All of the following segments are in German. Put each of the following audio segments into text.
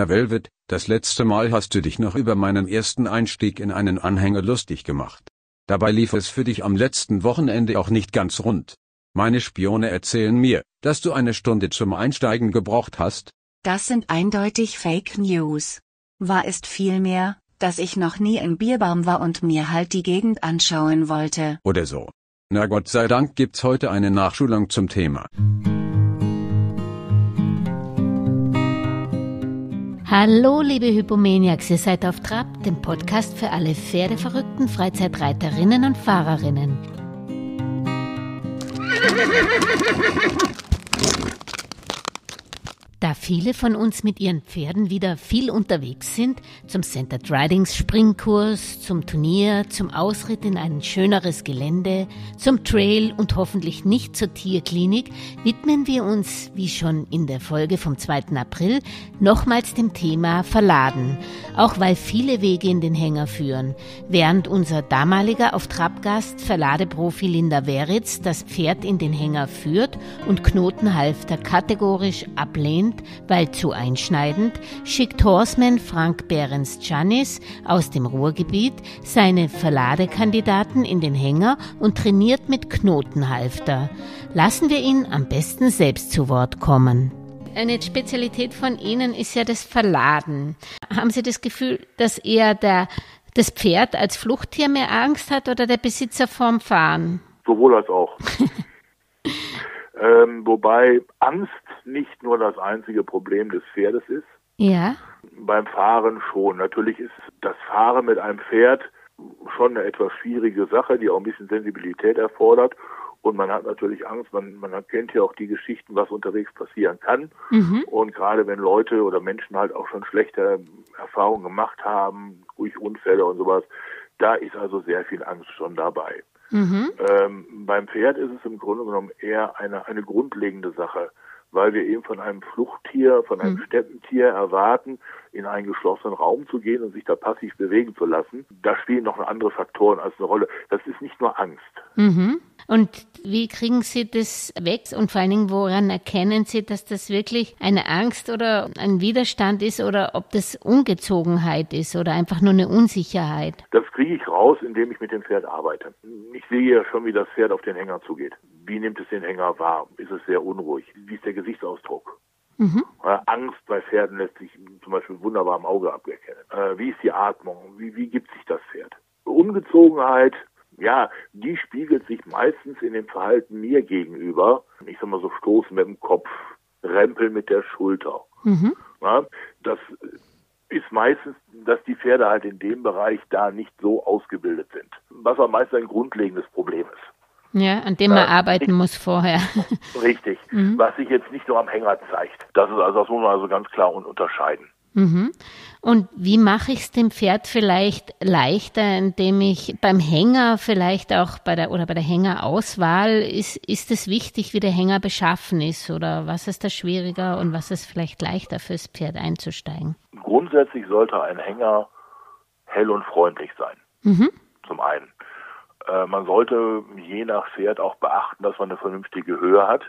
Na Velvet, das letzte Mal hast du dich noch über meinen ersten Einstieg in einen Anhänger lustig gemacht. Dabei lief es für dich am letzten Wochenende auch nicht ganz rund. Meine Spione erzählen mir, dass du eine Stunde zum Einsteigen gebraucht hast. Das sind eindeutig Fake News. Wahr ist vielmehr, dass ich noch nie im Bierbaum war und mir halt die Gegend anschauen wollte. Oder so. Na Gott sei Dank gibt's heute eine Nachschulung zum Thema. Hallo, liebe Hypomaniacs, ihr seid auf Trab, dem Podcast für alle pferdeverrückten Freizeitreiterinnen und Fahrerinnen. Da viele von uns mit ihren Pferden wieder viel unterwegs sind, zum Centered Ridings Springkurs, zum Turnier, zum Ausritt in ein schöneres Gelände, zum Trail und hoffentlich nicht zur Tierklinik, widmen wir uns, wie schon in der Folge vom 2. April, nochmals dem Thema Verladen, auch weil viele Wege in den Hänger führen, während unser damaliger auf Trabgast Verladeprofi Linda Weritz das Pferd in den Hänger führt und Knotenhalfter kategorisch ablehnt, weil zu einschneidend, schickt Horseman Frank Behrens-Janis aus dem Ruhrgebiet seine Verladekandidaten in den Hänger und trainiert mit Knotenhalfter. Lassen wir ihn am besten selbst zu Wort kommen. Eine Spezialität von Ihnen ist ja das Verladen. Haben Sie das Gefühl, dass eher der, das Pferd als Fluchttier mehr Angst hat oder der Besitzer vorm Fahren? Sowohl als auch. ähm, wobei Angst nicht nur das einzige Problem des Pferdes ist. Ja. Beim Fahren schon. Natürlich ist das Fahren mit einem Pferd schon eine etwas schwierige Sache, die auch ein bisschen Sensibilität erfordert. Und man hat natürlich Angst, man, man kennt ja auch die Geschichten, was unterwegs passieren kann. Mhm. Und gerade wenn Leute oder Menschen halt auch schon schlechte Erfahrungen gemacht haben, durch Unfälle und sowas, da ist also sehr viel Angst schon dabei. Mhm. Ähm, beim Pferd ist es im Grunde genommen eher eine, eine grundlegende Sache weil wir eben von einem Fluchttier, von einem mhm. Steppentier erwarten, in einen geschlossenen Raum zu gehen und sich da passiv bewegen zu lassen. Da spielen noch andere Faktoren als eine Rolle. Das ist nicht nur Angst. Mhm. Und wie kriegen Sie das weg? Und vor allen Dingen, woran erkennen Sie, dass das wirklich eine Angst oder ein Widerstand ist oder ob das Ungezogenheit ist oder einfach nur eine Unsicherheit? Das kriege ich raus, indem ich mit dem Pferd arbeite. Ich sehe ja schon, wie das Pferd auf den Hänger zugeht. Wie nimmt es den Hänger wahr? Ist es sehr unruhig? Wie ist der Gesichtsausdruck? Mhm. Angst bei Pferden lässt sich zum Beispiel wunderbar am Auge aberkennen. Äh, wie ist die Atmung? Wie, wie gibt sich das Pferd? Ungezogenheit, ja, die spiegelt sich meistens in dem Verhalten mir gegenüber. Ich sag mal so stoßen mit dem Kopf, rempeln mit der Schulter. Mhm. Ja, das ist meistens, dass die Pferde halt in dem Bereich da nicht so ausgebildet sind. Was aber meist ein grundlegendes Problem ist. Ja, an dem man äh, arbeiten muss vorher. Richtig. Mhm. Was sich jetzt nicht nur am Hänger zeigt. Das ist also, das muss man also ganz klar unterscheiden. Mhm. Und wie mache ich es dem Pferd vielleicht leichter, indem ich beim Hänger vielleicht auch bei der oder bei der Hängerauswahl ist, ist es wichtig, wie der Hänger beschaffen ist oder was ist da schwieriger und was ist vielleicht leichter fürs Pferd einzusteigen? Grundsätzlich sollte ein Hänger hell und freundlich sein. Mhm. Zum einen. Äh, man sollte je nach Pferd auch beachten, dass man eine vernünftige Höhe hat.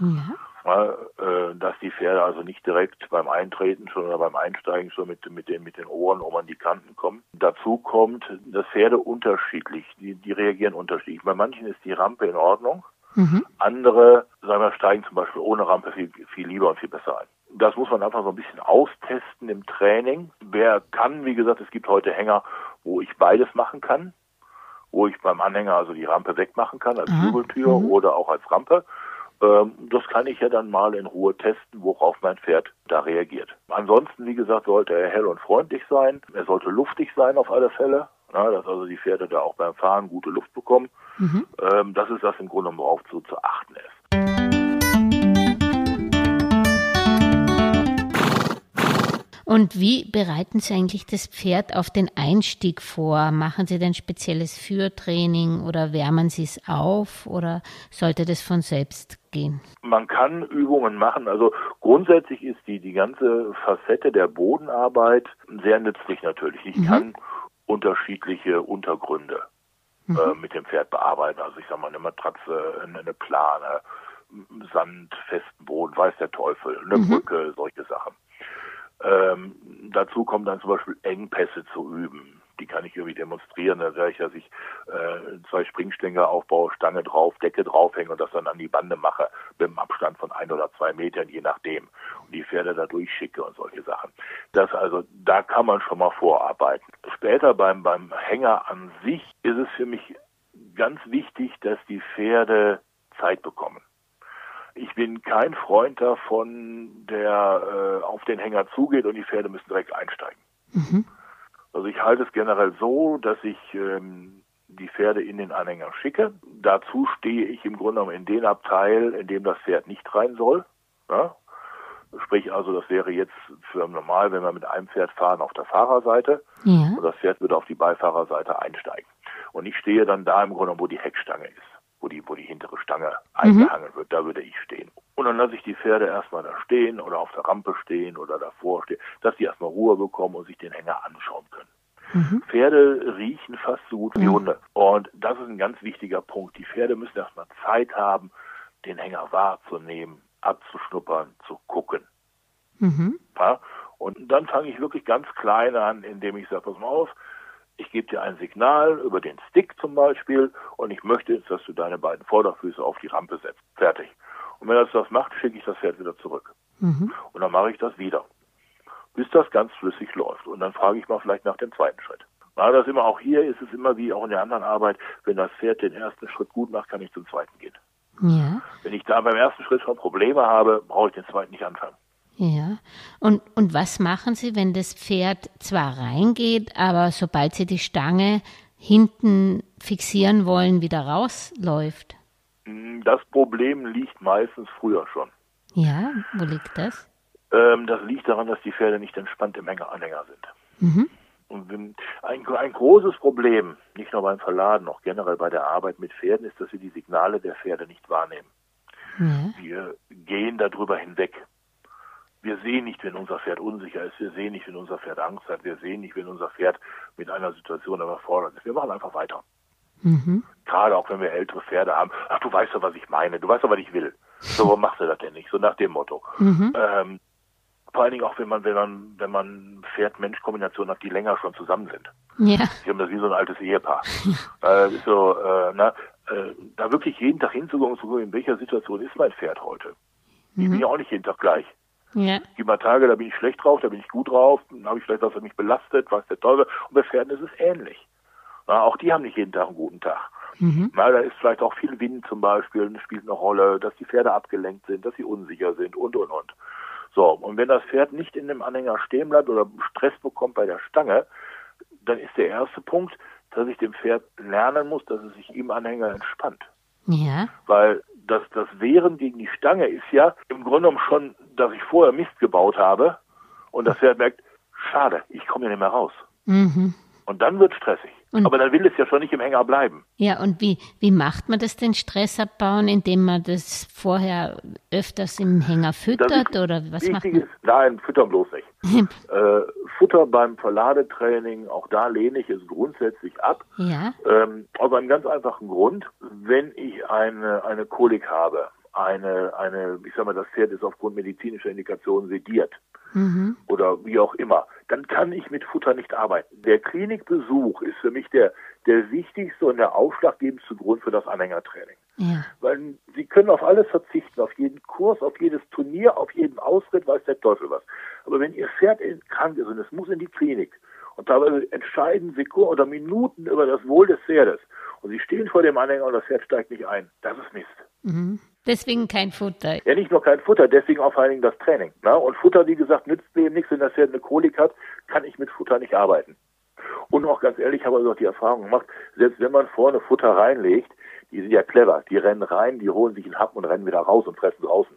Ja. Äh, dass die Pferde also nicht direkt beim Eintreten schon oder beim Einsteigen schon mit, mit, den, mit den Ohren um an die Kanten kommen. Dazu kommt, dass Pferde unterschiedlich, die, die reagieren unterschiedlich. Bei manchen ist die Rampe in Ordnung. Mhm. Andere, sagen wir, steigen zum Beispiel ohne Rampe viel, viel lieber und viel besser ein. Das muss man einfach so ein bisschen austesten im Training. Wer kann, wie gesagt, es gibt heute Hänger, wo ich beides machen kann wo ich beim Anhänger also die Rampe wegmachen kann als Flügeltür mhm. oder auch als Rampe. Ähm, das kann ich ja dann mal in Ruhe testen, worauf mein Pferd da reagiert. Ansonsten, wie gesagt, sollte er hell und freundlich sein. Er sollte luftig sein auf alle Fälle, na, dass also die Pferde da auch beim Fahren gute Luft bekommen. Mhm. Ähm, das ist das im Grunde, worauf zu, zu achten ist. Und wie bereiten Sie eigentlich das Pferd auf den Einstieg vor? Machen Sie denn spezielles Führtraining oder wärmen Sie es auf oder sollte das von selbst gehen? Man kann Übungen machen. Also grundsätzlich ist die, die ganze Facette der Bodenarbeit sehr nützlich natürlich. Ich mhm. kann unterschiedliche Untergründe mhm. äh, mit dem Pferd bearbeiten. Also ich sage mal eine Matratze, eine Plane, Sand, festen Boden, weiß der Teufel, eine mhm. Brücke, solche Sachen. Ähm, dazu kommt dann zum Beispiel Engpässe zu üben. Die kann ich irgendwie demonstrieren. Da sage ich, dass ich äh, zwei Springstänger aufbaue, Stange drauf, Decke draufhänge und das dann an die Bande mache, mit einem Abstand von ein oder zwei Metern, je nachdem. Und die Pferde da durchschicke und solche Sachen. Das also, da kann man schon mal vorarbeiten. Später beim, beim Hänger an sich ist es für mich ganz wichtig, dass die Pferde Zeit bekommen. Ich bin kein Freund davon, der äh, auf den Hänger zugeht und die Pferde müssen direkt einsteigen. Mhm. Also ich halte es generell so, dass ich ähm, die Pferde in den Anhänger schicke. Dazu stehe ich im Grunde genommen in den Abteil, in dem das Pferd nicht rein soll. Ja? Sprich also, das wäre jetzt für normal, wenn wir mit einem Pferd fahren, auf der Fahrerseite. Ja. Und das Pferd würde auf die Beifahrerseite einsteigen. Und ich stehe dann da im Grunde, wo die Heckstange ist, wo die, wo die hintere Stange eingehangen mhm. wird, da würde ich stehen. Und dann lasse ich die Pferde erstmal da stehen oder auf der Rampe stehen oder davor stehen, dass die erstmal Ruhe bekommen und sich den Hänger anschauen können. Mhm. Pferde riechen fast so gut wie mhm. Hunde. Und das ist ein ganz wichtiger Punkt. Die Pferde müssen erstmal Zeit haben, den Hänger wahrzunehmen, abzuschnuppern, zu gucken. Mhm. Ja? Und dann fange ich wirklich ganz klein an, indem ich sage, pass mal auf, ich gebe dir ein Signal über den Stick zum Beispiel und ich möchte jetzt, dass du deine beiden Vorderfüße auf die Rampe setzt. Fertig. Und wenn er das macht, schicke ich das Pferd wieder zurück. Mhm. Und dann mache ich das wieder. Bis das ganz flüssig läuft. Und dann frage ich mal vielleicht nach dem zweiten Schritt. Na, das immer auch hier ist es immer wie auch in der anderen Arbeit, wenn das Pferd den ersten Schritt gut macht, kann ich zum zweiten gehen. Ja. Wenn ich da beim ersten Schritt schon Probleme habe, brauche ich den zweiten nicht anfangen. Ja. Und, und was machen Sie, wenn das Pferd zwar reingeht, aber sobald Sie die Stange hinten fixieren wollen, wieder rausläuft? Hm, das Problem liegt meistens früher schon. Ja, wo liegt das? Ähm, das liegt daran, dass die Pferde nicht entspannt im Anhänger sind. Mhm. Und ein, ein großes Problem, nicht nur beim Verladen, auch generell bei der Arbeit mit Pferden, ist, dass wir die Signale der Pferde nicht wahrnehmen. Ja. Wir gehen darüber hinweg. Wir sehen nicht, wenn unser Pferd unsicher ist. Wir sehen nicht, wenn unser Pferd Angst hat. Wir sehen nicht, wenn unser Pferd mit einer Situation überfordert ist. Wir machen einfach weiter. Mhm. Gerade auch wenn wir ältere Pferde haben. Ach, du weißt doch, was ich meine. Du weißt doch, was ich will. So, warum machst du das denn nicht? So nach dem Motto. Mhm. Ähm, vor allen Dingen auch, wenn man, wenn man, wenn man Pferd-Mensch-Kombination hat, die länger schon zusammen sind. Ja. Sie haben das wie so ein altes Ehepaar. äh, so, äh, na, äh, da wirklich jeden Tag hinzugehen und zu gucken, in welcher Situation ist mein Pferd heute. Mhm. Ich bin ja auch nicht jeden Tag gleich. Ja. Gibt mal Tage, da bin ich schlecht drauf, da bin ich gut drauf, dann habe ich vielleicht was, was mich belastet, was der Teufel. Und bei Pferden ist es ähnlich. Na, auch die haben nicht jeden Tag einen guten Tag. Mhm. Na, da ist vielleicht auch viel Wind zum Beispiel, das spielt eine Rolle, dass die Pferde abgelenkt sind, dass sie unsicher sind und und und. So, und wenn das Pferd nicht in dem Anhänger stehen bleibt oder Stress bekommt bei der Stange, dann ist der erste Punkt, dass ich dem Pferd lernen muss, dass es sich im Anhänger entspannt. Ja. Weil das, das Wehren gegen die Stange ist ja im Grunde genommen schon, dass ich vorher Mist gebaut habe und das Pferd merkt, schade, ich komme ja nicht mehr raus. Mhm. Und dann wird stressig. Und Aber dann will es ja schon nicht im Hänger bleiben. Ja, und wie, wie macht man das den Stress abbauen, indem man das vorher öfters im Hänger füttert oder was macht man? Ist, nein, füttern bloß nicht. äh, Futter beim Verladetraining, auch da lehne ich es grundsätzlich ab. Ja. Ähm, aus einem ganz einfachen Grund, wenn ich eine, eine Kolik habe, eine, eine, ich sag mal, das Pferd ist aufgrund medizinischer Indikationen sediert mhm. oder wie auch immer, dann kann ich mit Futter nicht arbeiten. Der Klinikbesuch ist für mich der, der wichtigste und der ausschlaggebendste Grund für das Anhängertraining. Ja. Weil Sie können auf alles verzichten, auf jeden Kurs, auf jedes Turnier, auf jeden Ausritt, weiß der Teufel was. Aber wenn Ihr Pferd krank ist und es muss in die Klinik und dabei entscheiden Sekunden oder Minuten über das Wohl des Pferdes und Sie stehen vor dem Anhänger und das Pferd steigt nicht ein, das ist Mist. Mhm. Deswegen kein Futter. Ja, nicht nur kein Futter, deswegen auch vor allen Dingen das Training. Ne? Und Futter, wie gesagt, nützt mir nichts, wenn das Pferd eine Kolik hat, kann ich mit Futter nicht arbeiten. Und auch ganz ehrlich, habe ich auch die Erfahrung gemacht, selbst wenn man vorne Futter reinlegt, die sind ja clever, die rennen rein, die holen sich einen Happen und rennen wieder raus und fressen draußen.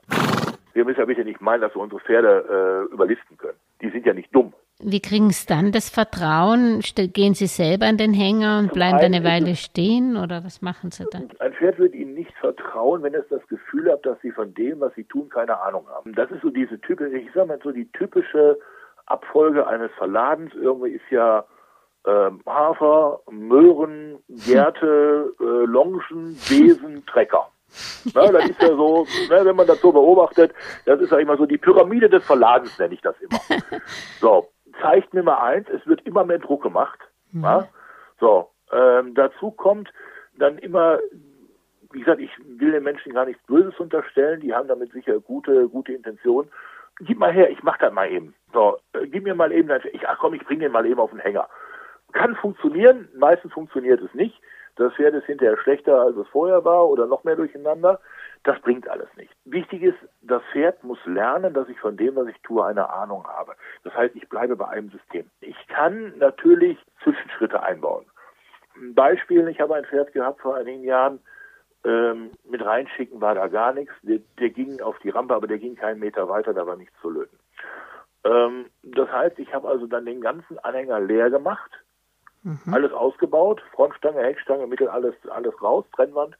Wir müssen ja bitte nicht meinen, dass wir unsere Pferde äh, überlisten können. Die sind ja nicht dumm. Wie kriegen Sie dann das Vertrauen? Gehen Sie selber an den Hänger und bleiben da eine Weile stehen oder was machen Sie dann? Ein Pferd wird Ihnen nicht vertrauen, wenn es das Gefühl hat, dass Sie von dem, was Sie tun, keine Ahnung haben. Das ist so diese typische, ich sag mal so die typische Abfolge eines Verladens. Irgendwie ist ja ähm, Hafer, Möhren, Gerte, äh, Longen, Besen, Trecker. Na, das ist ja so, ne, wenn man das so beobachtet, das ist ja immer so die Pyramide des Verladens, nenne ich das immer. So, zeigt mir mal eins, es wird immer mehr Druck gemacht. Mhm. Ja? So, ähm, dazu kommt dann immer, wie gesagt, ich will den Menschen gar nichts Böses unterstellen, die haben damit sicher gute, gute Intentionen. Gib mal her, ich mach das mal eben. So, äh, gib mir mal eben, ich, ach komm, ich bring den mal eben auf den Hänger. Kann funktionieren, meistens funktioniert es nicht. Das Pferd ist hinterher schlechter, als es vorher war oder noch mehr durcheinander. Das bringt alles nicht. Wichtig ist, das Pferd muss lernen, dass ich von dem, was ich tue, eine Ahnung habe. Das heißt, ich bleibe bei einem System. Ich kann natürlich Zwischenschritte einbauen. Ein Beispiel, ich habe ein Pferd gehabt vor einigen Jahren, ähm, mit reinschicken war da gar nichts. Der, der, ging auf die Rampe, aber der ging keinen Meter weiter, da war nichts zu löten. Ähm, das heißt, ich habe also dann den ganzen Anhänger leer gemacht, mhm. alles ausgebaut, Frontstange, Heckstange, Mittel, alles, alles raus, Trennwand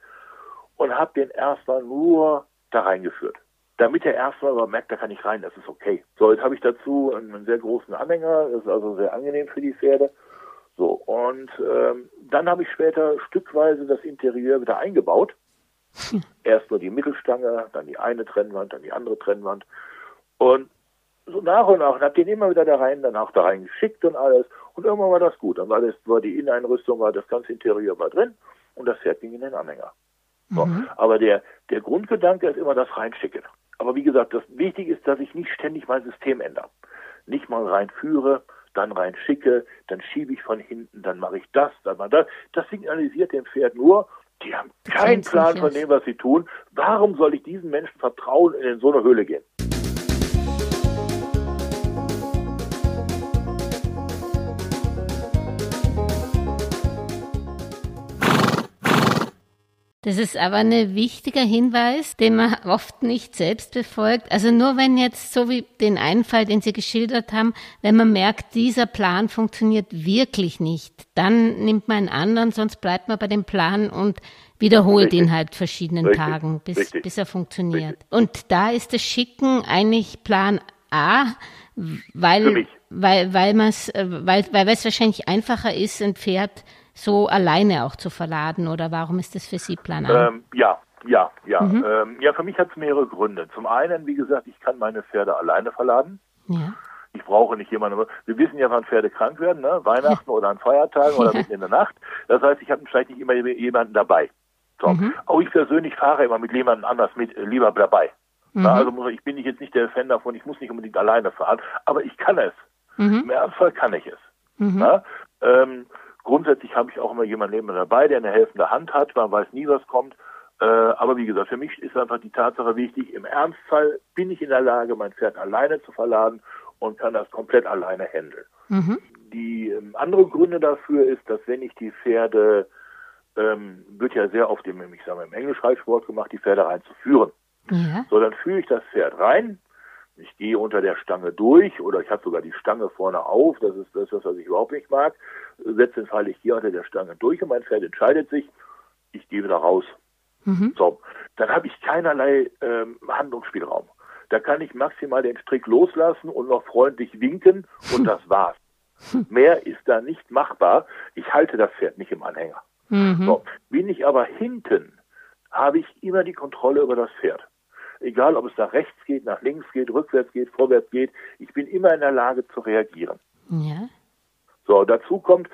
und habe den erstmal nur da reingeführt. Damit er erstmal aber merkt, da kann ich rein, das ist okay. So, jetzt habe ich dazu einen, einen, sehr großen Anhänger, das ist also sehr angenehm für die Pferde. So, und ähm, dann habe ich später stückweise das Interieur wieder eingebaut. Hm. Erst nur die Mittelstange, dann die eine Trennwand, dann die andere Trennwand. Und so nach und nach und habe den immer wieder da rein, dann auch da rein geschickt und alles. Und irgendwann war das gut. Dann war das, war die Inneneinrüstung, war das ganze Interieur war drin und das Pferd ging in den Anhänger. So. Mhm. Aber der, der Grundgedanke ist immer das Reinschicken. Aber wie gesagt, das Wichtige ist, dass ich nicht ständig mein System ändere. Nicht mal reinführe, dann reinschicke, dann schiebe ich von hinten, dann mache ich das, dann mache das. Das signalisiert dem Pferd nur, die haben keinen Plan von dem, was sie tun. Warum soll ich diesen Menschen vertrauen, in so eine Höhle gehen? Das ist aber ein wichtiger Hinweis, den man oft nicht selbst befolgt. Also nur wenn jetzt, so wie den einen Fall, den Sie geschildert haben, wenn man merkt, dieser Plan funktioniert wirklich nicht, dann nimmt man einen anderen, sonst bleibt man bei dem Plan und wiederholt Richtig. ihn halt verschiedenen Richtig. Tagen, bis, bis er funktioniert. Und da ist das Schicken eigentlich Plan A, weil, weil, weil, man's, weil, weil es wahrscheinlich einfacher ist, ein Pferd so alleine auch zu verladen oder warum ist das für Sie Plan A? Ähm, ja, ja, ja. Mhm. Ähm, ja, für mich hat es mehrere Gründe. Zum einen, wie gesagt, ich kann meine Pferde alleine verladen. Ja. Ich brauche nicht jemanden. Wir wissen ja, wann Pferde krank werden, ne? Weihnachten ja. oder an Feiertagen oder mitten in der Nacht. Das heißt, ich habe vielleicht nicht immer jemanden dabei. So. Mhm. Auch ich persönlich fahre immer mit jemandem anders mit, äh, lieber dabei. Mhm. Na, also ich bin jetzt nicht der Fan davon, ich muss nicht unbedingt alleine fahren, aber ich kann es. Mhm. Im Ernstfall kann ich es. Mhm. Ähm, Grundsätzlich habe ich auch immer jemanden neben mir dabei, der eine helfende Hand hat. Man weiß nie, was kommt. Äh, aber wie gesagt, für mich ist einfach die Tatsache wichtig, im Ernstfall bin ich in der Lage, mein Pferd alleine zu verladen und kann das komplett alleine handeln. Mhm. Die ähm, andere Gründe dafür ist, dass wenn ich die Pferde, ähm, wird ja sehr oft im, ich sage mal, im Englischreitsport gemacht, die Pferde reinzuführen. Ja. So, dann führe ich das Pferd rein, ich gehe unter der Stange durch oder ich habe sogar die Stange vorne auf, das ist das, was ich überhaupt nicht mag. Setze den Fall, ich gehe unter der Stange durch und mein Pferd entscheidet sich, ich gehe wieder raus. Mhm. So, dann habe ich keinerlei ähm, Handlungsspielraum. Da kann ich maximal den Strick loslassen und noch freundlich winken und das war's. Mehr ist da nicht machbar. Ich halte das Pferd nicht im Anhänger. Mhm. So, bin ich aber hinten, habe ich immer die Kontrolle über das Pferd egal ob es nach rechts geht, nach links geht, rückwärts geht, vorwärts geht, ich bin immer in der Lage zu reagieren. Ja. So, dazu kommt,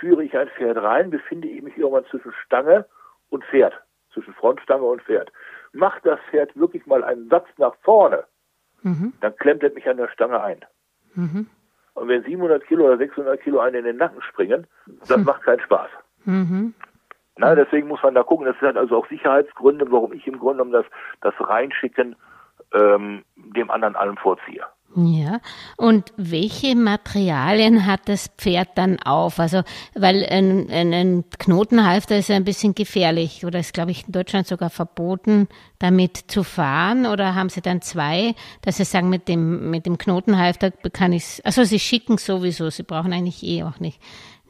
führe ich ein Pferd rein, befinde ich mich irgendwann zwischen Stange und Pferd, zwischen Frontstange und Pferd. Macht das Pferd wirklich mal einen Satz nach vorne, mhm. dann klemmt er mich an der Stange ein. Mhm. Und wenn 700 Kilo oder 600 Kilo einen in den Nacken springen, das mhm. macht keinen Spaß. Mhm. Na, deswegen muss man da gucken. Das sind also auch Sicherheitsgründe, warum ich im Grunde genommen das, das Reinschicken ähm, dem anderen allem vorziehe. Ja, und welche Materialien hat das Pferd dann auf? Also, weil ein, ein, ein Knotenhalfter ist ja ein bisschen gefährlich oder ist, glaube ich, in Deutschland sogar verboten, damit zu fahren. Oder haben Sie dann zwei, dass Sie sagen, mit dem, mit dem Knotenhalfter kann ich also Sie schicken sowieso, Sie brauchen eigentlich eh auch nicht,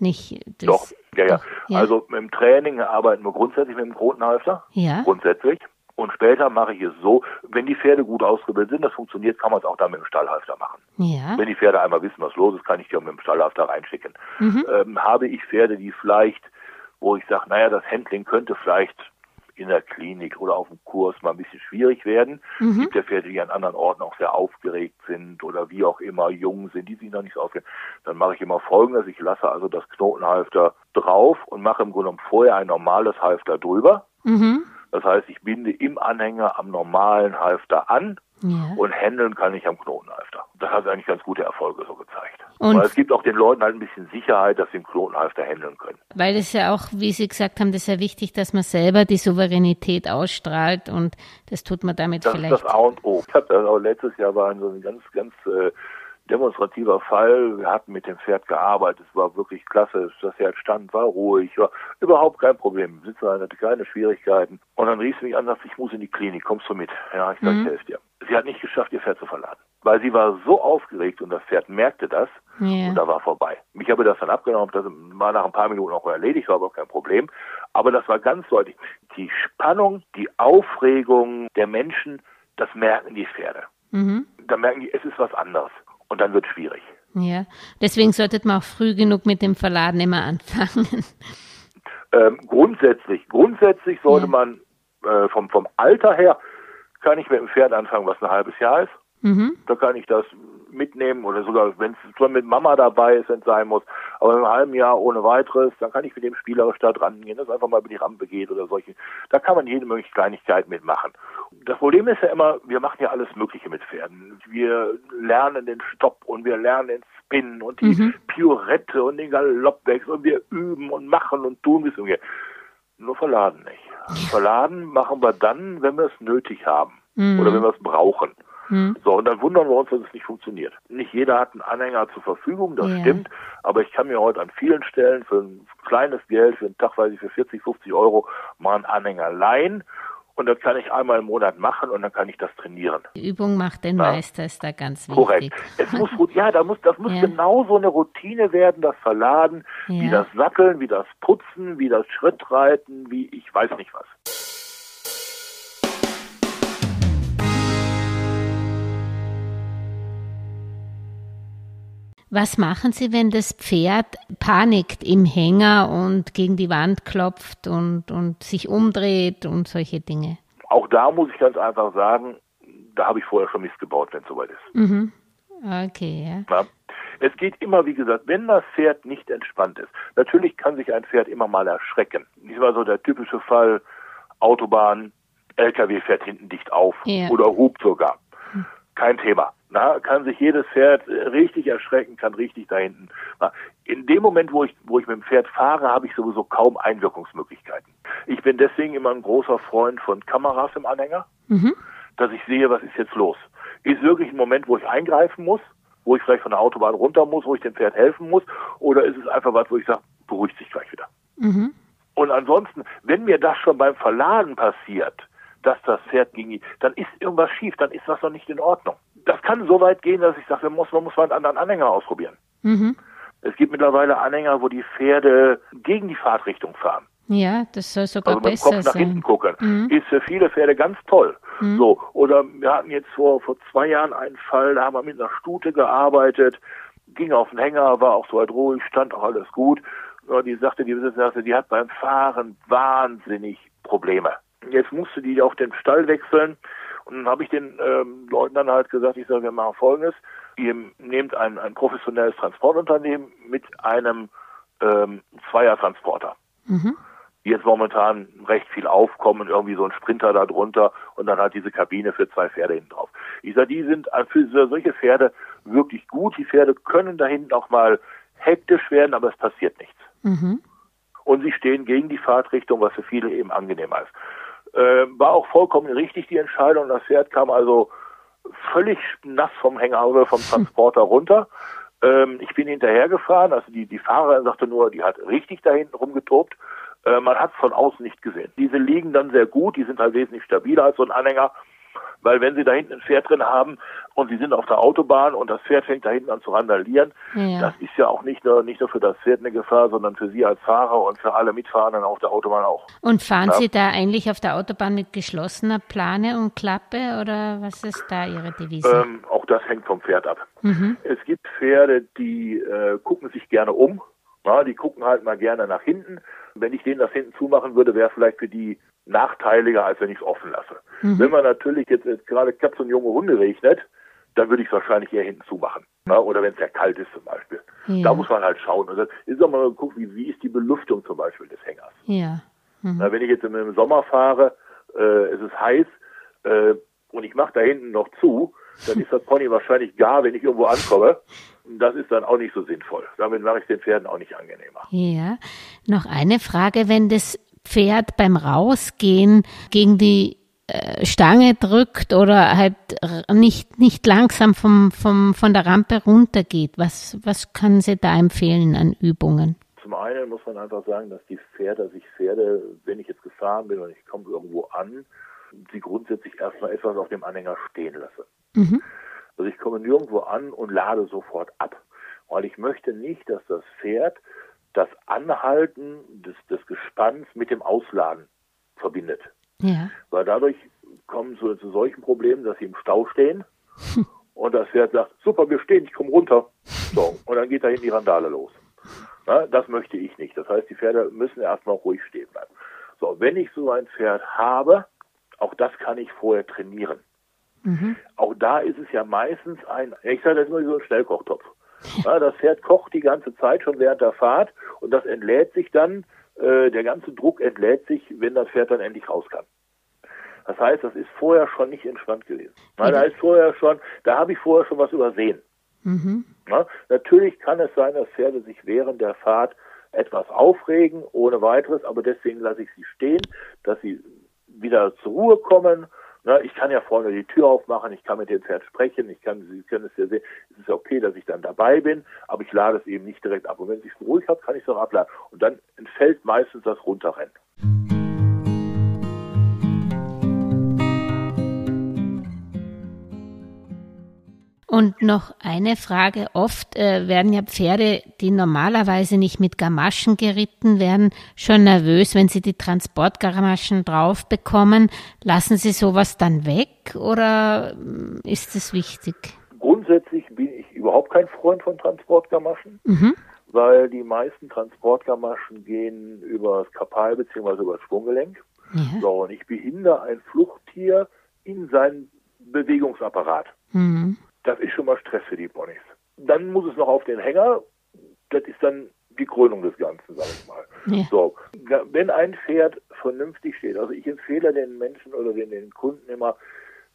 nicht Doch, ja, ja, ja. Also im Training arbeiten wir grundsätzlich mit dem Knotenhalfter. Ja. Grundsätzlich. Und später mache ich es so, wenn die Pferde gut ausgebildet sind, das funktioniert, kann man es auch dann mit dem Stallhalfter machen. Ja. Wenn die Pferde einmal wissen, was los ist, kann ich die auch mit dem Stallhalfter reinschicken. Mhm. Ähm, habe ich Pferde, die vielleicht, wo ich sage, naja, das Handling könnte vielleicht in der Klinik oder auf dem Kurs mal ein bisschen schwierig werden. Mhm. Es gibt ja Pferde, die an anderen Orten auch sehr aufgeregt sind oder wie auch immer jung sind, die sich noch nicht so aufgeregt. Dann mache ich immer folgendes. Ich lasse also das Knotenhalfter drauf und mache im Grunde genommen vorher ein normales Halfter drüber. Mhm. Das heißt, ich binde im Anhänger am normalen Halfter an ja. und händeln kann ich am Knotenhalfter. Das hat eigentlich ganz gute Erfolge so gezeigt. Und Weil es gibt auch den Leuten halt ein bisschen Sicherheit, dass sie im Knotenhalfter händeln können. Weil es ja auch, wie Sie gesagt haben, das ist ja wichtig, dass man selber die Souveränität ausstrahlt und das tut man damit das vielleicht. Das ist das A und O. Ich habe das auch letztes Jahr war so ein ganz, ganz äh, demonstrativer Fall. Wir hatten mit dem Pferd gearbeitet. Es war wirklich klasse. Das Pferd stand, war ruhig, war überhaupt kein Problem. Sitzen hatte keine Schwierigkeiten. Und dann rief sie mich an und sagte, ich muss in die Klinik. Kommst du mit? Ja, ich sagte, mhm. ich helfe dir. Sie hat nicht geschafft, ihr Pferd zu verladen. Weil sie war so aufgeregt und das Pferd merkte das yeah. und da war vorbei. Ich habe das dann abgenommen, das war nach ein paar Minuten auch erledigt, war aber kein Problem. Aber das war ganz deutlich. Die Spannung, die Aufregung der Menschen, das merken die Pferde. Mhm. Da merken die, es ist was anderes und dann wird es schwierig. Ja, deswegen sollte man auch früh genug mit dem Verladen immer anfangen. Ähm, grundsätzlich, grundsätzlich sollte ja. man äh, vom, vom Alter her, kann ich mit dem Pferd anfangen, was ein halbes Jahr ist. Mhm. Da kann ich das mitnehmen oder sogar, wenn es schon mit Mama dabei ist, wenn es sein muss. Aber im halben Jahr ohne weiteres, dann kann ich mit dem spielerisch da dran gehen, dass einfach mal über die Rampe geht oder solche. Da kann man jede mögliche Kleinigkeit mitmachen. Das Problem ist ja immer, wir machen ja alles Mögliche mit Pferden. Wir lernen den Stopp und wir lernen den Spin und die mhm. Piorette und den Galoppwechsel und wir üben und machen und tun bis irgendwie. Nur verladen nicht. Verladen machen wir dann, wenn wir es nötig haben mhm. oder wenn wir es brauchen. Hm. So, und dann wundern wir uns, dass es nicht funktioniert. Nicht jeder hat einen Anhänger zur Verfügung, das ja. stimmt, aber ich kann mir heute an vielen Stellen für ein kleines Geld, für einen Tag, weiß ich, für 40, 50 Euro mal einen Anhänger leihen und das kann ich einmal im Monat machen und dann kann ich das trainieren. Die Übung macht den ja. Meister, ist da ganz wichtig. Korrekt. Es muss, ja, da muss, das muss ja. genau so eine Routine werden, das Verladen, ja. wie das Satteln, wie das Putzen, wie das Schrittreiten, wie ich weiß nicht was. Was machen Sie, wenn das Pferd panikt im Hänger und gegen die Wand klopft und, und sich umdreht und solche Dinge? Auch da muss ich ganz einfach sagen, da habe ich vorher schon Mist gebaut, wenn es soweit ist. Mhm. Okay, ja. ja. Es geht immer, wie gesagt, wenn das Pferd nicht entspannt ist. Natürlich kann sich ein Pferd immer mal erschrecken. Das war so der typische Fall, Autobahn, LKW fährt hinten dicht auf ja. oder hupt sogar. Kein Thema. Na, kann sich jedes Pferd äh, richtig erschrecken, kann richtig da hinten. In dem Moment, wo ich, wo ich mit dem Pferd fahre, habe ich sowieso kaum Einwirkungsmöglichkeiten. Ich bin deswegen immer ein großer Freund von Kameras im Anhänger, mhm. dass ich sehe, was ist jetzt los. Ist wirklich ein Moment, wo ich eingreifen muss, wo ich vielleicht von der Autobahn runter muss, wo ich dem Pferd helfen muss, oder ist es einfach was, wo ich sage, beruhigt sich gleich wieder. Mhm. Und ansonsten, wenn mir das schon beim Verladen passiert, dass das Pferd ging, dann ist irgendwas schief, dann ist was noch nicht in Ordnung das kann so weit gehen, dass ich sage, man muss, man muss mal einen anderen Anhänger ausprobieren. Mhm. Es gibt mittlerweile Anhänger, wo die Pferde gegen die Fahrtrichtung fahren. Ja, das soll sogar also mit besser Kopf nach sein. hinten gucken. Mhm. Ist für viele Pferde ganz toll. Mhm. So, oder wir hatten jetzt vor, vor zwei Jahren einen Fall, da haben wir mit einer Stute gearbeitet, ging auf den Hänger, war auch so weit ruhig, stand auch alles gut. Und die sagte, die Besitzerin, die hat beim Fahren wahnsinnig Probleme. Jetzt musste die auf den Stall wechseln und dann habe ich den ähm, Leuten dann halt gesagt, ich sage, wir machen folgendes. Ihr nehmt ein, ein professionelles Transportunternehmen mit einem ähm, Zweiertransporter. Mhm. Die jetzt momentan recht viel aufkommen, irgendwie so ein Sprinter da drunter und dann halt diese Kabine für zwei Pferde hinten drauf. Ich sage, die sind für solche Pferde wirklich gut. Die Pferde können da hinten auch mal hektisch werden, aber es passiert nichts. Mhm. Und sie stehen gegen die Fahrtrichtung, was für viele eben angenehmer ist. Äh, war auch vollkommen richtig die Entscheidung. Das Pferd kam also völlig nass vom Hänger oder vom Transporter runter. Ähm, ich bin hinterhergefahren, also die, die Fahrerin sagte nur, die hat richtig da hinten rumgetobt. Äh, man hat es von außen nicht gesehen. Diese liegen dann sehr gut, die sind halt wesentlich stabiler als so ein Anhänger. Weil wenn Sie da hinten ein Pferd drin haben und Sie sind auf der Autobahn und das Pferd fängt da hinten an zu randalieren, ja. das ist ja auch nicht nur, nicht nur für das Pferd eine Gefahr, sondern für Sie als Fahrer und für alle Mitfahrenden auf der Autobahn auch. Und fahren ja. Sie da eigentlich auf der Autobahn mit geschlossener Plane und Klappe oder was ist da Ihre Devise? Ähm, auch das hängt vom Pferd ab. Mhm. Es gibt Pferde, die äh, gucken sich gerne um. Ja, die gucken halt mal gerne nach hinten. Wenn ich denen das hinten zumachen würde, wäre vielleicht für die nachteiliger, als wenn ich es offen lasse. Mhm. Wenn man natürlich jetzt, jetzt gerade Katze und junge Hunde regnet, dann würde ich es wahrscheinlich eher hinten zumachen. Ne? Oder wenn es sehr kalt ist zum Beispiel. Ja. Da muss man halt schauen. Und dann ist auch mal gucken, wie, wie ist die Belüftung zum Beispiel des Hängers. Ja. Mhm. Na, wenn ich jetzt im Sommer fahre, äh, es ist heiß äh, und ich mache da hinten noch zu, dann ist das Pony wahrscheinlich gar, wenn ich irgendwo ankomme. Das ist dann auch nicht so sinnvoll. Damit mache ich den Pferden auch nicht angenehmer. Ja, noch eine Frage, wenn das Pferd beim Rausgehen gegen die äh, Stange drückt oder halt nicht, nicht langsam vom, vom, von der Rampe runtergeht. Was, was können Sie da empfehlen an Übungen? Zum einen muss man einfach sagen, dass die Pferde, ich Pferde, wenn ich jetzt gefahren bin und ich komme irgendwo an, sie grundsätzlich erstmal etwas auf dem Anhänger stehen lasse. Mhm. Also ich komme nirgendwo an und lade sofort ab, weil ich möchte nicht, dass das Pferd das Anhalten des, des Gespanns mit dem Ausladen verbindet. Ja. Weil dadurch kommen sie zu solchen Problemen, dass sie im Stau stehen und das Pferd sagt, super, wir stehen, ich komme runter. So, und dann geht dahin die Randale los. Na, das möchte ich nicht. Das heißt, die Pferde müssen erstmal ruhig stehen bleiben. So, wenn ich so ein Pferd habe, auch das kann ich vorher trainieren. Mhm. Auch da ist es ja meistens ein, ich sage das nur so ein Schnellkochtopf. Ja, das Pferd kocht die ganze Zeit schon während der Fahrt und das entlädt sich dann, äh, der ganze Druck entlädt sich, wenn das Pferd dann endlich raus kann. Das heißt, das ist vorher schon nicht entspannt gewesen. Ja, da ist vorher schon, da habe ich vorher schon was übersehen. Mhm. Ja, natürlich kann es sein, dass Pferde sich während der Fahrt etwas aufregen, ohne weiteres, aber deswegen lasse ich sie stehen, dass sie wieder zur Ruhe kommen na, ich kann ja vorne die Tür aufmachen, ich kann mit dem Pferd sprechen, ich kann, Sie können es ja sehen, es ist okay, dass ich dann dabei bin, aber ich lade es eben nicht direkt ab. Und wenn es sich ruhig hat, kann ich es auch abladen. Und dann entfällt meistens das Runterrennen. Und noch eine Frage. Oft äh, werden ja Pferde, die normalerweise nicht mit Gamaschen geritten werden, schon nervös, wenn sie die Transportgamaschen drauf bekommen. Lassen Sie sowas dann weg oder mm, ist es wichtig? Grundsätzlich bin ich überhaupt kein Freund von Transportgamaschen, mhm. weil die meisten Transportgamaschen gehen über das Kapal bzw. über das Schwunggelenk. Ja. So, und ich behindere ein Fluchttier in seinem Bewegungsapparat. Mhm. Das ist schon mal Stress für die Ponys. Dann muss es noch auf den Hänger. Das ist dann die Krönung des Ganzen, sage ich mal. Ja. So, wenn ein Pferd vernünftig steht, also ich empfehle den Menschen oder den, den Kunden immer,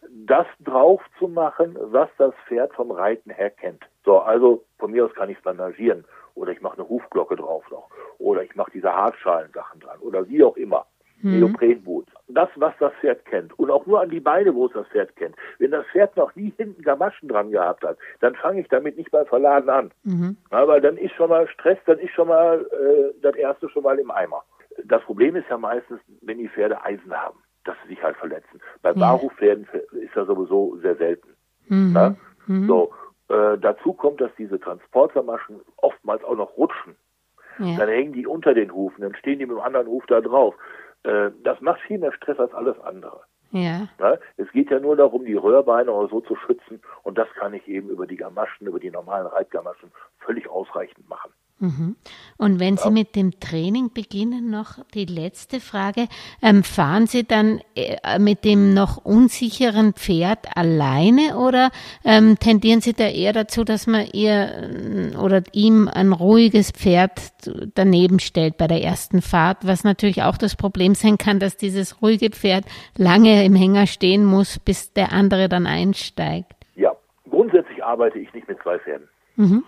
das drauf zu machen, was das Pferd vom Reiten her kennt. So, also von mir aus kann ich es bandagieren oder ich mache eine Hufglocke drauf noch oder ich mache diese Hartschalen-Sachen dran oder wie auch immer. Mhm. Neoprenboots. Das, was das Pferd kennt. Und auch nur an die Beine, wo es das Pferd kennt. Wenn das Pferd noch nie hinten Gamaschen dran gehabt hat, dann fange ich damit nicht beim Verladen an. Mhm. Aber dann ist schon mal Stress, dann ist schon mal äh, das erste schon mal im Eimer. Das Problem ist ja meistens, wenn die Pferde Eisen haben, dass sie sich halt verletzen. Bei ja. Barhufpferden ist das sowieso sehr selten. Mhm. Mhm. So, äh, dazu kommt, dass diese Transportermaschen oftmals auch noch rutschen. Ja. Dann hängen die unter den Hufen, dann stehen die mit dem anderen Huf da drauf. Äh, das macht viel mehr Stress als alles andere. Ja. ja. Es geht ja nur darum, die Röhrbeine oder so zu schützen und das kann ich eben über die Gamaschen, über die normalen Reitgamaschen völlig ausreichend machen. Mhm. Und wenn. Sie mit dem Training beginnen, noch die letzte Frage, ähm, fahren Sie dann äh, mit dem noch unsicheren Pferd alleine oder ähm, tendieren Sie da eher dazu, dass man ihr äh, oder ihm ein ruhiges Pferd daneben stellt bei der ersten Fahrt, was natürlich auch das Problem sein kann, dass dieses ruhige Pferd lange im Hänger stehen muss, bis der andere dann einsteigt? Ja, grundsätzlich arbeite ich nicht mit zwei Pferden. Mhm.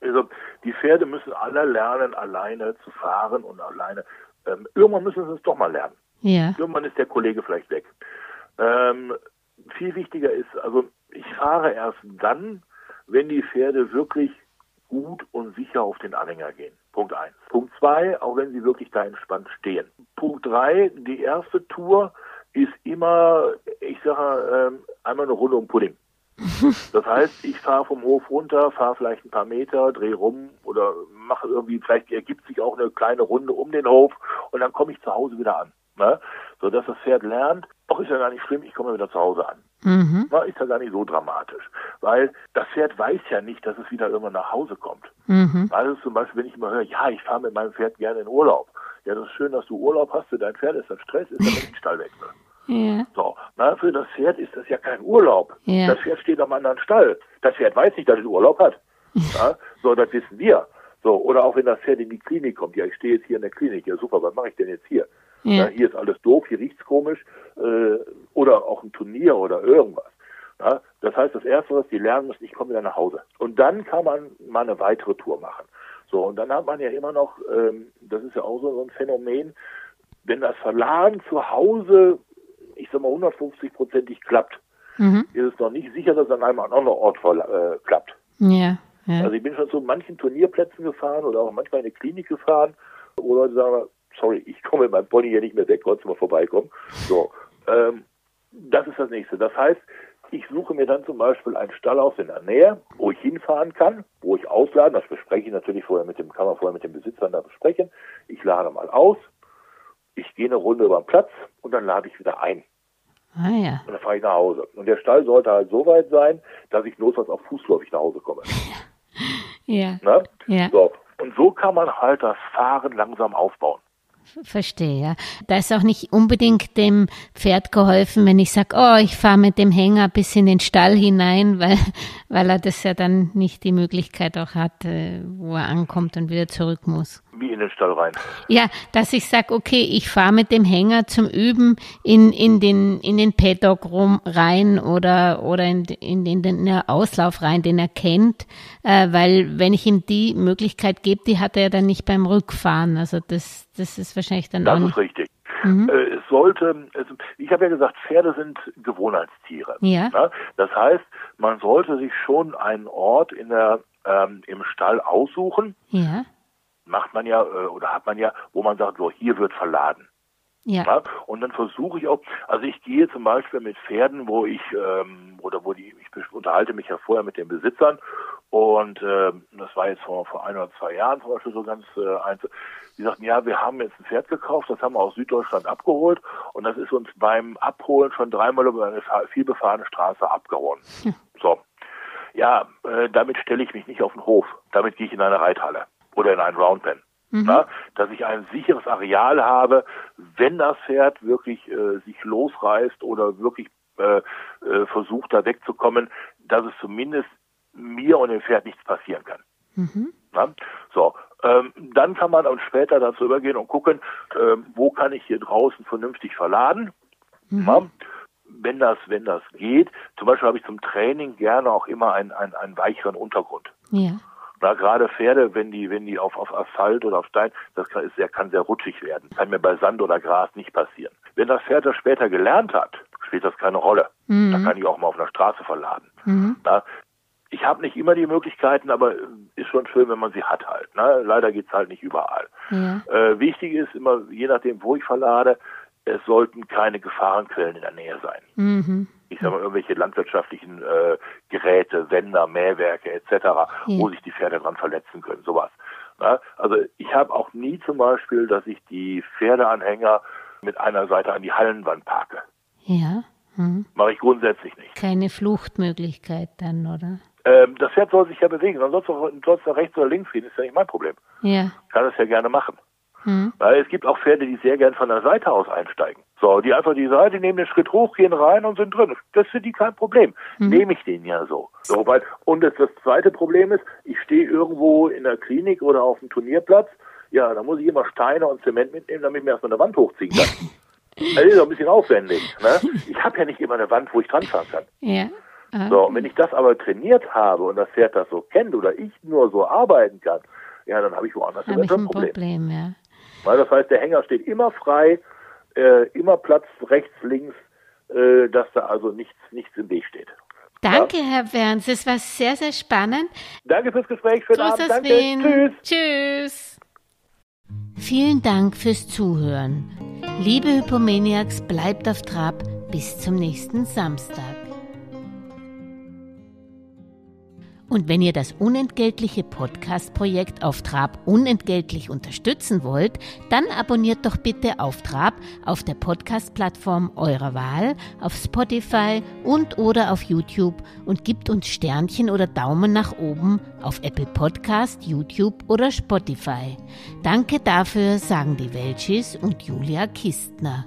Also die Pferde müssen alle lernen, alleine zu fahren und alleine. Ähm, irgendwann müssen sie es doch mal lernen. Ja. Irgendwann ist der Kollege vielleicht weg. Ähm, viel wichtiger ist, also ich fahre erst dann, wenn die Pferde wirklich gut und sicher auf den Anhänger gehen. Punkt eins. Punkt zwei, auch wenn sie wirklich da entspannt stehen. Punkt drei, die erste Tour ist immer, ich sage, ähm, einmal eine Runde um Pudding. Das heißt, ich fahre vom Hof runter, fahre vielleicht ein paar Meter, drehe rum oder mache irgendwie, vielleicht ergibt sich auch eine kleine Runde um den Hof und dann komme ich zu Hause wieder an. Ne? So dass das Pferd lernt, auch ist ja gar nicht schlimm, ich komme wieder zu Hause an. Mhm. Na, ist ja gar nicht so dramatisch. Weil das Pferd weiß ja nicht, dass es wieder irgendwann nach Hause kommt. Mhm. Also zum Beispiel, wenn ich immer höre, ja, ich fahre mit meinem Pferd gerne in Urlaub. ja, das ist schön, dass du Urlaub hast, für dein Pferd ist das Stress, ist aber nicht Stallwechsel. Ja. So, na, für das Pferd ist das ja kein Urlaub. Ja. Das Pferd steht am anderen Stall. Das Pferd weiß nicht, dass es Urlaub hat. ja, so, das wissen wir. So, oder auch wenn das Pferd in die Klinik kommt. Ja, ich stehe jetzt hier in der Klinik. Ja, super, was mache ich denn jetzt hier? Ja. hier ist alles doof, hier riecht's komisch. Äh, oder auch ein Turnier oder irgendwas. Ja, das heißt, das Erste, was die lernen müssen, ich komme wieder nach Hause. Und dann kann man mal eine weitere Tour machen. So, und dann hat man ja immer noch, ähm, das ist ja auch so ein Phänomen, wenn das Verladen zu Hause, ich sag mal 150-prozentig klappt, mhm. ist es noch nicht sicher, dass es an einem anderen Ort äh, klappt. Ja, ja. Also ich bin schon zu manchen Turnierplätzen gefahren oder auch manchmal in eine Klinik gefahren, wo Leute sagen, sorry, ich komme mit meinem Pony hier nicht mehr weg, kurz mal vorbeikommen. So, ähm, das ist das nächste. Das heißt, ich suche mir dann zum Beispiel einen Stall aus in der Nähe, wo ich hinfahren kann, wo ich ausladen, das bespreche ich natürlich vorher mit dem, kann man vorher mit dem Besitzer da besprechen. Ich lade mal aus, ich gehe eine Runde über den Platz und dann lade ich wieder ein. Ah, ja. Und dann fahre ich nach Hause. Und der Stall sollte halt so weit sein, dass ich notfalls auf fußläufig nach Hause komme. Ja. Ne? ja. So. Und so kann man halt das Fahren langsam aufbauen. Verstehe, ja. Da ist auch nicht unbedingt dem Pferd geholfen, wenn ich sage, oh, ich fahre mit dem Hänger bis in den Stall hinein, weil, weil er das ja dann nicht die Möglichkeit auch hat, äh, wo er ankommt und wieder zurück muss. Wie in den Stall rein? Ja, dass ich sage, okay, ich fahre mit dem Hänger zum Üben in, in den, in den Paddock rum, rein oder, oder in, in, den, in den Auslauf rein, den er kennt, äh, weil wenn ich ihm die Möglichkeit gebe, die hat er ja dann nicht beim Rückfahren. Also das, das ist wahrscheinlich dann das auch. Das ist richtig. Mhm. Äh, es sollte, ich habe ja gesagt, Pferde sind Gewohnheitstiere. Ja. ja. Das heißt, man sollte sich schon einen Ort in der, ähm, im Stall aussuchen. Ja. Macht man ja, äh, oder hat man ja, wo man sagt, so, hier wird verladen. Ja. ja. Und dann versuche ich auch, also ich gehe zum Beispiel mit Pferden, wo ich, ähm, oder wo die, ich unterhalte mich ja vorher mit den Besitzern und äh, das war jetzt vor, vor ein oder zwei Jahren zum Beispiel so ganz äh, eins. Die sagten, ja, wir haben jetzt ein Pferd gekauft, das haben wir aus Süddeutschland abgeholt und das ist uns beim Abholen schon dreimal über eine vielbefahrene Straße abgehauen. Hm. So. Ja, äh, damit stelle ich mich nicht auf den Hof. Damit gehe ich in eine Reithalle oder in einen Roundpen. Mhm. Na, dass ich ein sicheres Areal habe, wenn das Pferd wirklich äh, sich losreißt oder wirklich äh, äh, versucht, da wegzukommen, dass es zumindest mir und dem Pferd nichts passieren kann. Mhm. Na? So, ähm, dann kann man auch später dazu übergehen und gucken, ähm, wo kann ich hier draußen vernünftig verladen. Mhm. Wenn das, wenn das geht. Zum Beispiel habe ich zum Training gerne auch immer einen, einen, einen weicheren Untergrund. Ja. Na, gerade Pferde, wenn die, wenn die auf, auf Asphalt oder auf Stein, das kann, ist sehr, kann sehr rutschig werden. Kann mir bei Sand oder Gras nicht passieren. Wenn das Pferd das später gelernt hat, spielt das keine Rolle. Mhm. Da kann ich auch mal auf einer Straße verladen. Mhm. Na, ich habe nicht immer die Möglichkeiten, aber ist schon schön, wenn man sie hat halt. Ne? Leider geht's halt nicht überall. Ja. Äh, wichtig ist immer, je nachdem, wo ich verlade, es sollten keine Gefahrenquellen in der Nähe sein. Mhm. Ich sage mal, irgendwelche landwirtschaftlichen äh, Geräte, Sender, Mähwerke etc., ja. wo sich die Pferde dran verletzen können, sowas. Ne? Also ich habe auch nie zum Beispiel, dass ich die Pferdeanhänger mit einer Seite an die Hallenwand parke. Ja. Mhm. Mache ich grundsätzlich nicht. Keine Fluchtmöglichkeit dann, oder? Ähm, das Pferd soll sich ja bewegen. Dann soll es doch rechts oder links gehen, ist ja nicht mein Problem. Ja. Kann es ja gerne machen. Mhm. Weil es gibt auch Pferde, die sehr gern von der Seite aus einsteigen. So, die einfach die Seite nehmen den Schritt hoch, gehen rein und sind drin. Das ist für die kein Problem. Mhm. Nehme ich den ja so. so weil, und das, das zweite Problem ist, ich stehe irgendwo in der Klinik oder auf dem Turnierplatz. Ja, da muss ich immer Steine und Zement mitnehmen, damit ich mir erstmal eine Wand hochziehen kann. das ist auch ein bisschen aufwendig. Ne? Ich habe ja nicht immer eine Wand, wo ich dran fahren kann. Ja. So, und wenn ich das aber trainiert habe und das Pferd das so kennt oder ich nur so arbeiten kann, ja, dann habe ich woanders hab ein Problem. Problem ja. Weil das heißt, der Hänger steht immer frei, äh, immer Platz rechts, links, äh, dass da also nichts, nichts im Weg steht. Danke, ja? Herr Berns. Es war sehr, sehr spannend. Danke fürs Gespräch. Schönen Gruß Abend. Danke. Wien. Tschüss. Tschüss. Vielen Dank fürs Zuhören. Liebe Hypomaniacs, bleibt auf Trab. Bis zum nächsten Samstag. Und wenn ihr das unentgeltliche Podcast-Projekt auf Trab unentgeltlich unterstützen wollt, dann abonniert doch bitte auf Trab auf der Podcast-Plattform eurer Wahl, auf Spotify und oder auf YouTube und gibt uns Sternchen oder Daumen nach oben auf Apple Podcast, YouTube oder Spotify. Danke dafür, sagen die Welchis und Julia Kistner.